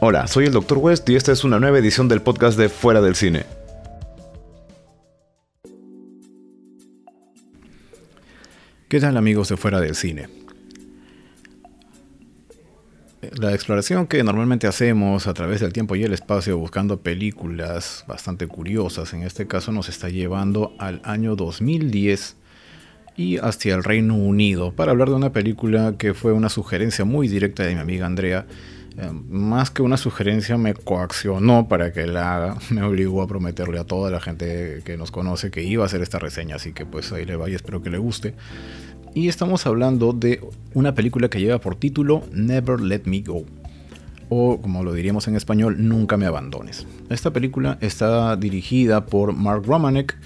Hola, soy el Dr. West y esta es una nueva edición del podcast de Fuera del Cine. ¿Qué tal amigos de Fuera del Cine? La exploración que normalmente hacemos a través del tiempo y el espacio buscando películas bastante curiosas, en este caso nos está llevando al año 2010 y hacia el Reino Unido para hablar de una película que fue una sugerencia muy directa de mi amiga Andrea más que una sugerencia, me coaccionó para que la haga. Me obligó a prometerle a toda la gente que nos conoce que iba a hacer esta reseña, así que pues ahí le va y espero que le guste. Y estamos hablando de una película que lleva por título Never Let Me Go. O como lo diríamos en español, Nunca me abandones. Esta película está dirigida por Mark Romanek,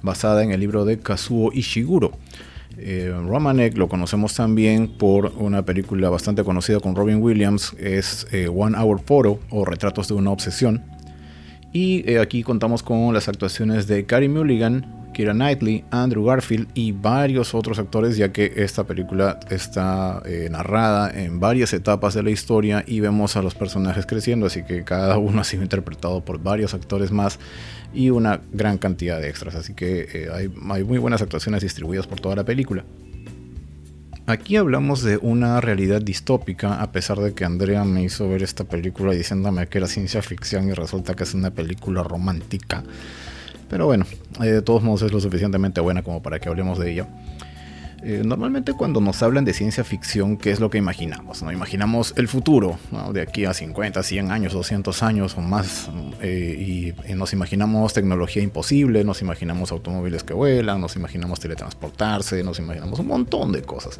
basada en el libro de Kazuo Ishiguro. Eh, Romanek lo conocemos también por una película bastante conocida con Robin Williams, es eh, One Hour Photo o Retratos de una Obsesión. Y eh, aquí contamos con las actuaciones de Carey Mulligan, Kira Knightley, Andrew Garfield y varios otros actores, ya que esta película está narrada en varias etapas de la historia y vemos a los personajes creciendo, así que cada uno ha sido interpretado por varios actores más y una gran cantidad de extras. Así que eh, hay, muy buenas actuaciones distribuidas por toda la película. Aquí hablamos de una realidad distópica, a pesar de que Andrea me hizo ver esta película diciéndome que era ciencia ficción y resulta que es una película romántica. Pero bueno, eh, de todos modos es lo suficientemente buena como para que hablemos de ella. Eh, normalmente cuando nos hablan de ciencia ficción, ¿qué es lo que imaginamos? ¿no? Imaginamos el futuro, de aquí a 50, 100 años, 200 años o más, eh, y, nos imaginamos tecnología imposible, nos imaginamos automóviles que vuelan, nos imaginamos teletransportarse, nos imaginamos un montón de cosas.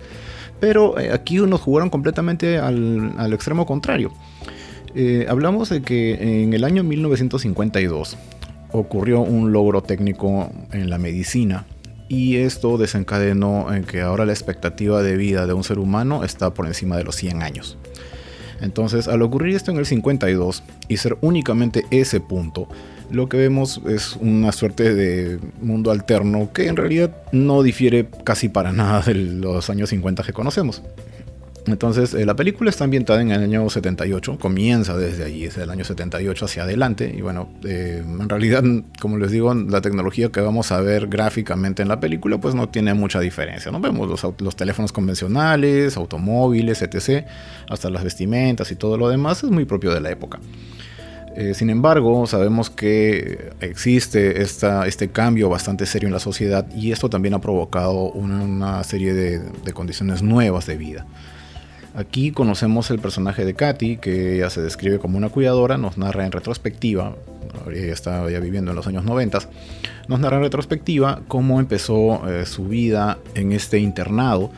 Pero aquí nos jugaron completamente al, al extremo contrario. hablamos de que en el año 1952 ocurrió un logro técnico en la medicina y esto desencadenó en que ahora la expectativa de vida de un ser humano está por encima de los 100 años. Entonces, al ocurrir esto en el 52 y ser únicamente ese punto, lo que vemos es una suerte de mundo alterno que en realidad no difiere casi para nada de los años 50 que conocemos. Entonces, eh, la película está ambientada en el año 78, comienza desde allí, desde el año 78 hacia adelante. Y bueno, eh, en realidad, como les digo, la tecnología que vamos a ver gráficamente en la película, pues no tiene mucha diferencia. No vemos los, teléfonos convencionales, automóviles, etc., hasta las vestimentas y todo lo demás, es muy propio de la época. Eh, sin embargo, sabemos que existe este cambio bastante serio en la sociedad y esto también ha provocado una, serie de condiciones nuevas de vida. Aquí conocemos el personaje de Katy, que ella se describe como una cuidadora, nos narra en retrospectiva, ella estaba ya viviendo en los años 90, nos narra en retrospectiva cómo empezó eh, su vida en este internado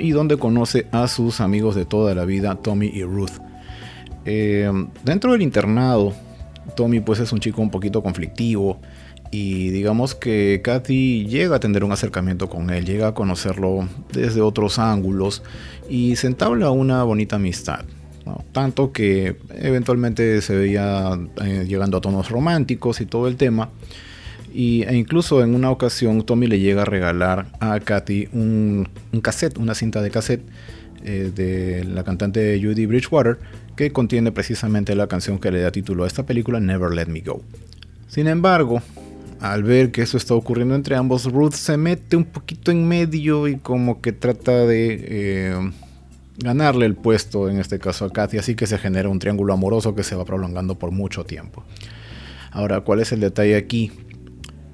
y donde conoce a sus amigos de toda la vida, Tommy y Ruth. Eh, dentro del internado, Tommy pues es un chico un poquito conflictivo, y digamos que Kathy llega a tener un acercamiento con él, llega a conocerlo desde otros ángulos y se entabla una bonita amistad. Tanto que eventualmente se veía eh, llegando a tonos románticos y todo el tema. Y, e incluso en una ocasión Tommy le llega a regalar a Kathy un, cassette, una cinta de cassette eh, de la cantante Judy Bridgewater que contiene precisamente la canción que le da título a esta película, Never Let Me Go. Sin embargo, al ver que eso está ocurriendo entre ambos, Ruth se mete un poquito en medio y como que trata de eh, ganarle el puesto, en este caso a Kathy, así que se genera un triángulo amoroso que se va prolongando por mucho tiempo. Ahora, ¿cuál es el detalle aquí?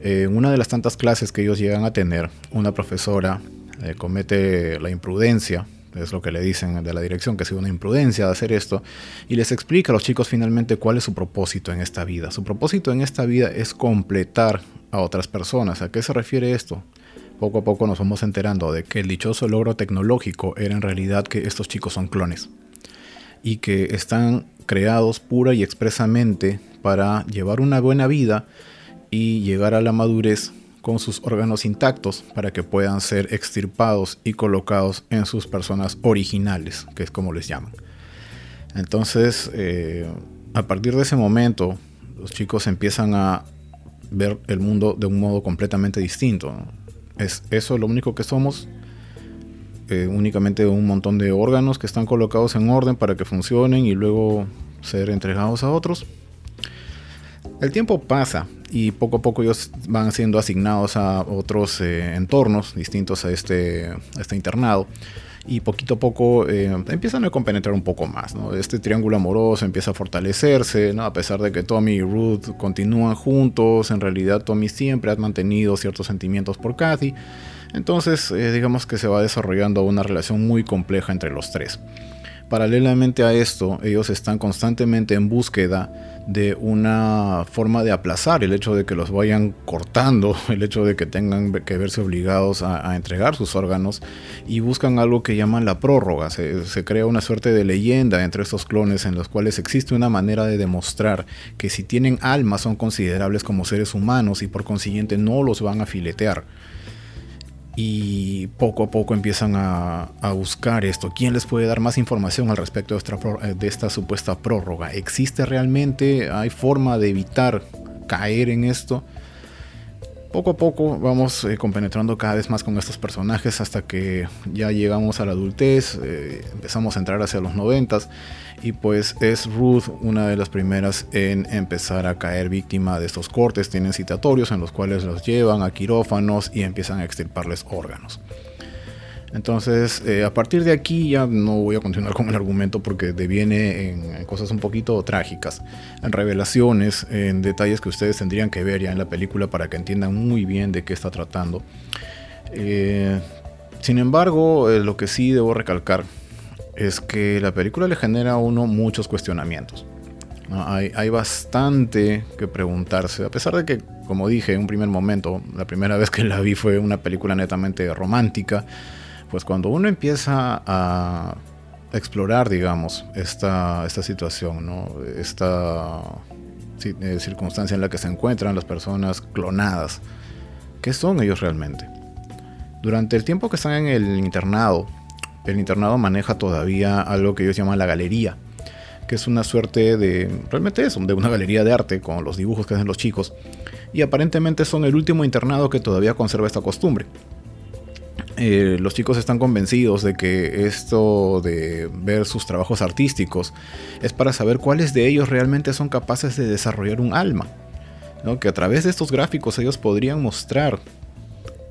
En una de las tantas clases que ellos llegan a tener, una profesora eh, comete la imprudencia es lo que le dicen de la dirección, que ha sido una imprudencia de hacer esto, y les explica a los chicos finalmente cuál es su propósito en esta vida. Su propósito en esta vida es completar a otras personas. ¿A qué se refiere esto? Poco a poco nos vamos enterando de que el dichoso logro tecnológico era en realidad que estos chicos son clones y que están creados pura y expresamente para llevar una buena vida y llegar a la madurez con sus órganos intactos para que puedan ser extirpados y colocados en sus personas originales, que es como les llaman. Entonces, eh, a partir de ese momento, los chicos empiezan a ver el mundo de un modo completamente distinto. Es eso lo único que somos, eh, únicamente un montón de órganos que están colocados en orden para que funcionen y luego ser entregados a otros. El tiempo pasa y poco a poco ellos van siendo asignados a otros eh, entornos distintos a este, este internado y poquito a poco eh, empiezan a compenetrar un poco más. Este triángulo amoroso empieza a fortalecerse, ¿no? a pesar de que Tommy y Ruth continúan juntos, en realidad Tommy siempre ha mantenido ciertos sentimientos por Kathy. Entonces, eh, digamos que se va desarrollando una relación muy compleja entre los tres. Paralelamente a esto, ellos están constantemente en búsqueda de una forma de aplazar el hecho de que los vayan cortando, el hecho de que tengan que verse obligados a, entregar sus órganos y buscan algo que llaman la prórroga. Se, se, crea una suerte de leyenda entre estos clones en los cuales existe una manera de demostrar que si tienen alma son considerables como seres humanos y por consiguiente no los van a filetear y poco a poco empiezan a, buscar esto. ¿Quién les puede dar más información al respecto de esta, esta supuesta prórroga? ¿Existe realmente? ¿Hay forma de evitar caer en esto? Poco a poco vamos eh, compenetrando cada vez más con estos personajes hasta que ya llegamos a la adultez, eh, empezamos a entrar hacia los noventas y pues es Ruth una de las primeras en empezar a caer víctima de estos cortes, tienen citatorios en los cuales los llevan a quirófanos y empiezan a extirparles órganos. Entonces, eh, a partir de aquí ya no voy a continuar con el argumento porque deviene en, cosas un poquito trágicas, en revelaciones, en detalles que ustedes tendrían que ver ya en la película para que entiendan muy bien de qué está tratando. Eh, sin embargo, eh, lo que sí debo recalcar es que la película le genera a uno muchos cuestionamientos. Hay, hay, bastante que preguntarse, a pesar de que, como dije en un primer momento, la primera vez que la vi fue una película netamente romántica, pues cuando uno empieza a explorar, digamos, esta, esta situación, ¿no? esta eh, circunstancia en la que se encuentran las personas clonadas, ¿qué son ellos realmente? Durante el tiempo que están en el internado, el internado maneja todavía algo que ellos llaman la galería, que es una suerte de, realmente es de una galería de arte con los dibujos que hacen los chicos, y aparentemente son el último internado que todavía conserva esta costumbre. Eh, los chicos están convencidos de que esto de ver sus trabajos artísticos es para saber cuáles de ellos realmente son capaces de desarrollar un alma. Que a través de estos gráficos ellos podrían mostrar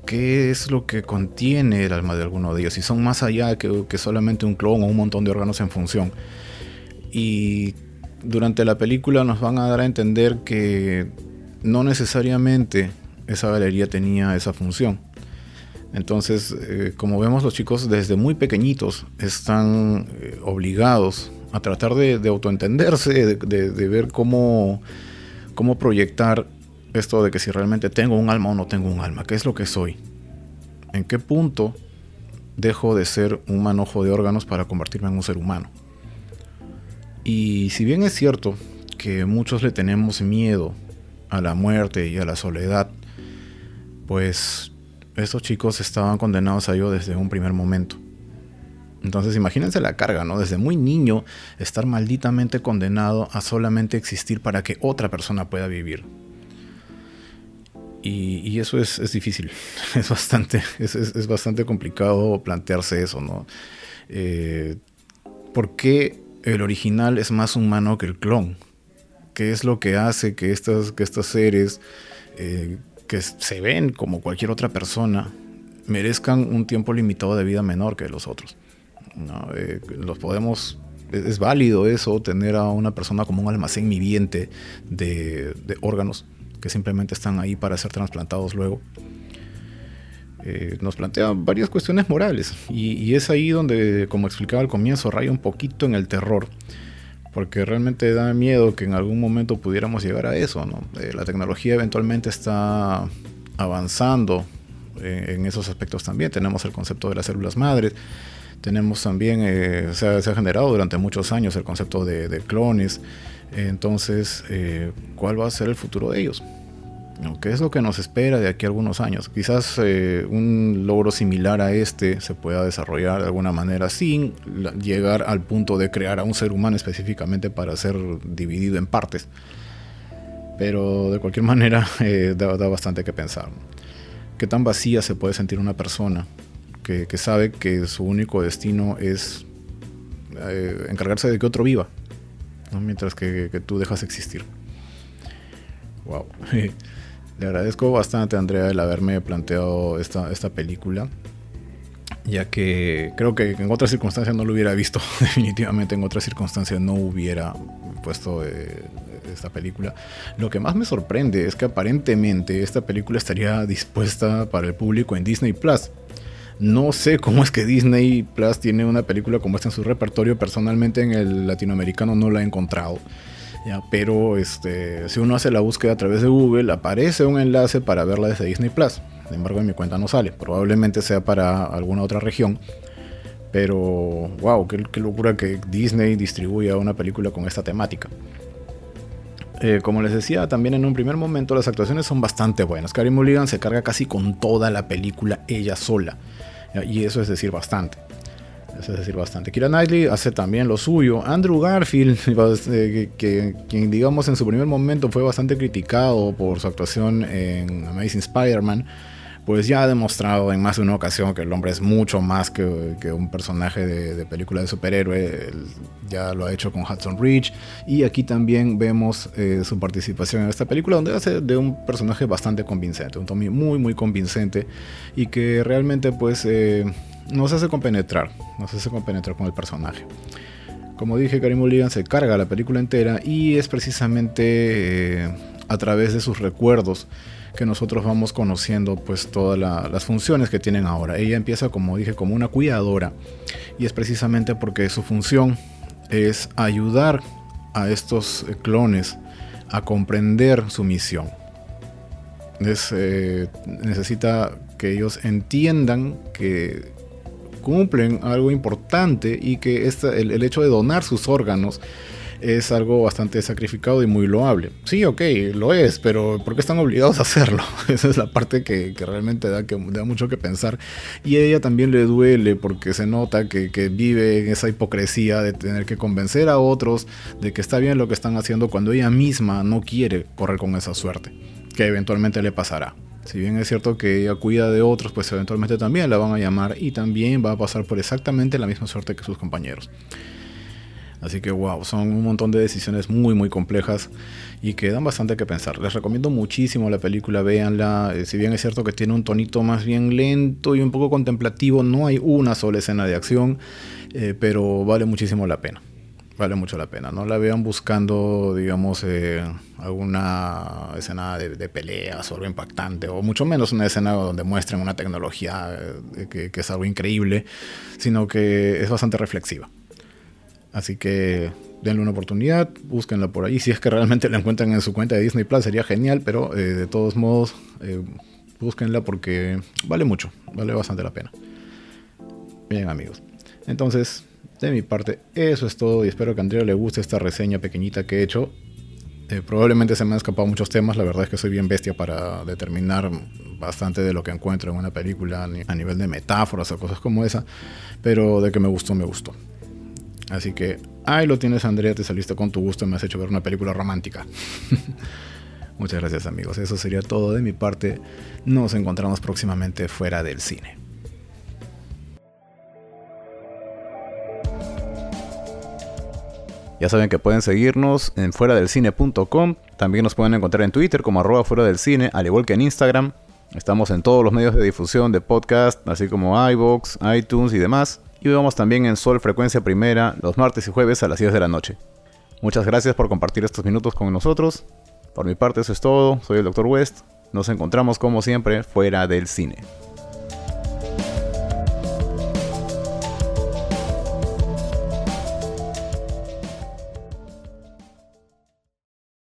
qué es lo que contiene el alma de alguno de ellos, si son más allá que, que solamente un clon o un montón de órganos en función. Y durante la película nos van a dar a entender que no necesariamente esa galería tenía esa función entonces, eh, como vemos, los chicos desde muy pequeñitos están eh, obligados a tratar de, autoentenderse, de, ver cómo, cómo proyectar esto de que si realmente tengo un alma o no tengo un alma, qué es lo que soy, en qué punto dejo de ser un manojo de órganos para convertirme en un ser humano. Y si bien es cierto que muchos le tenemos miedo a la muerte y a la soledad, pues estos chicos estaban condenados a ello desde un primer momento. Entonces imagínense la carga, ¿no? Desde muy niño estar malditamente condenado a solamente existir para que otra persona pueda vivir. Y, eso es, difícil, es bastante, es, bastante complicado plantearse eso, ¿no? Eh, ¿Por qué el original es más humano que el clon? ¿Qué es lo que hace que que estos seres eh, que se ven como cualquier otra persona merezcan un tiempo limitado de vida menor que los otros. Eh, los podemos, es, válido eso, tener a una persona como un almacén viviente de, órganos que simplemente están ahí para ser trasplantados luego. Eh, nos plantea varias cuestiones morales y, y, es ahí donde, como explicaba al comienzo, raya un poquito en el terror porque realmente da miedo que en algún momento pudiéramos llegar a eso. ¿no? Eh, la tecnología eventualmente está avanzando en, esos aspectos también. Tenemos el concepto de las células madres, tenemos también, eh, se, ha, generado durante muchos años el concepto de, clones. entonces, eh, ¿cuál va a ser el futuro de ellos? ¿Qué es lo que nos espera de aquí a algunos años? Quizás eh, un logro similar a este se pueda desarrollar de alguna manera sin llegar al punto de crear a un ser humano específicamente para ser dividido en partes. Pero de cualquier manera eh, da, bastante que pensar. ¿Qué tan vacía se puede sentir una persona que, sabe que su único destino es eh, encargarse de que otro viva? mientras que, tú dejas existir. Wow. Le agradezco bastante a Andrea el haberme planteado esta, esta película ya que creo que en otras circunstancias no lo hubiera visto, definitivamente en otras circunstancias no hubiera puesto eh, esta película. Lo que más me sorprende es que aparentemente esta película estaría dispuesta para el público en Disney Plus. No sé cómo es que Disney Plus tiene una película como esta en su repertorio, personalmente en el latinoamericano no la he encontrado. Pero este, si uno hace la búsqueda a través de Google, aparece un enlace para verla desde Disney Plus. Sin embargo, en mi cuenta no sale. Probablemente sea para alguna otra región. Pero, wow, qué, locura que Disney distribuya una película con esta temática. Eh, como les decía, también en un primer momento las actuaciones son bastante buenas. Carey Mulligan se carga casi con toda la película ella sola. Y eso es decir bastante. Es decir bastante. Kira Knightley hace también lo suyo. Andrew Garfield, eh, que, quien digamos en su primer momento fue bastante criticado por su actuación en Amazing Spider-Man pues ya ha demostrado en más de una ocasión que el hombre es mucho más que, un personaje de, película de superhéroe. ya lo ha hecho con Hudson Ridge. Y aquí también vemos eh, su participación en esta película, donde hace de un personaje bastante convincente. Un Tommy muy, muy convincente. Y que realmente, pues, eh, nos hace compenetrar. Nos hace compenetrar con el personaje. Como dije, Karim Mulligan se carga la película entera y es precisamente eh, a través de sus recuerdos que nosotros vamos conociendo pues todas las funciones que tienen ahora. Ella empieza como dije como una cuidadora y es precisamente porque su función es ayudar a estos clones a comprender su misión. Eh, necesita que ellos entiendan que cumplen algo importante y que el hecho de donar sus órganos es algo bastante sacrificado y muy loable. Sí, ok, lo es, pero ¿por qué están obligados a hacerlo? Esa es la parte que, realmente da, que, da mucho que pensar. Y a ella también le duele porque se nota que, vive en esa hipocresía de tener que convencer a otros de que está bien lo que están haciendo cuando ella misma no quiere correr con esa suerte, que eventualmente le pasará. Si bien es cierto que ella cuida de otros, pues eventualmente también la van a llamar y también va a pasar por exactamente la misma suerte que sus compañeros. Así que wow, son un montón de decisiones muy muy complejas y que dan bastante que pensar. Les recomiendo muchísimo la película, véanla. Eh, si bien es cierto que tiene un tonito más bien lento y un poco contemplativo, no hay una sola escena de acción, eh, pero vale muchísimo la pena. Vale mucho la pena. No la vean buscando, digamos, eh, alguna escena de, peleas o algo impactante, o mucho menos una escena donde muestren una tecnología que es algo increíble, sino que es bastante reflexiva. Así que denle una oportunidad, búsquenla por ahí. Si es que realmente la encuentran en su cuenta de Disney Plus, sería genial, pero eh, de todos modos, eh, búsquenla porque vale mucho, vale bastante la pena. Bien, amigos. Entonces, de mi parte, eso es todo y espero que a Andrea le guste esta reseña pequeñita que he hecho. Eh, probablemente se me han escapado muchos temas, la verdad es que soy bien bestia para determinar bastante de lo que encuentro en una película a nivel de metáforas o cosas como esa, pero de que me gustó, me gustó. Así que ahí lo tienes, Andrea, te saliste con tu gusto y me has hecho ver una película romántica. Muchas gracias amigos, eso sería todo de mi parte. Nos encontramos próximamente fuera del cine. Ya saben que pueden seguirnos en fuera del cine.com. También nos pueden encontrar en Twitter como arroba fuera del cine, al igual que en Instagram. Estamos en todos los medios de difusión de podcast, así como iVoox, iTunes y demás y vemos también en Sol Frecuencia Primera los martes y jueves a las 10 de la noche. Muchas gracias por compartir estos minutos con nosotros. Por mi parte eso es todo, soy el Dr. West. Nos encontramos como siempre fuera del cine.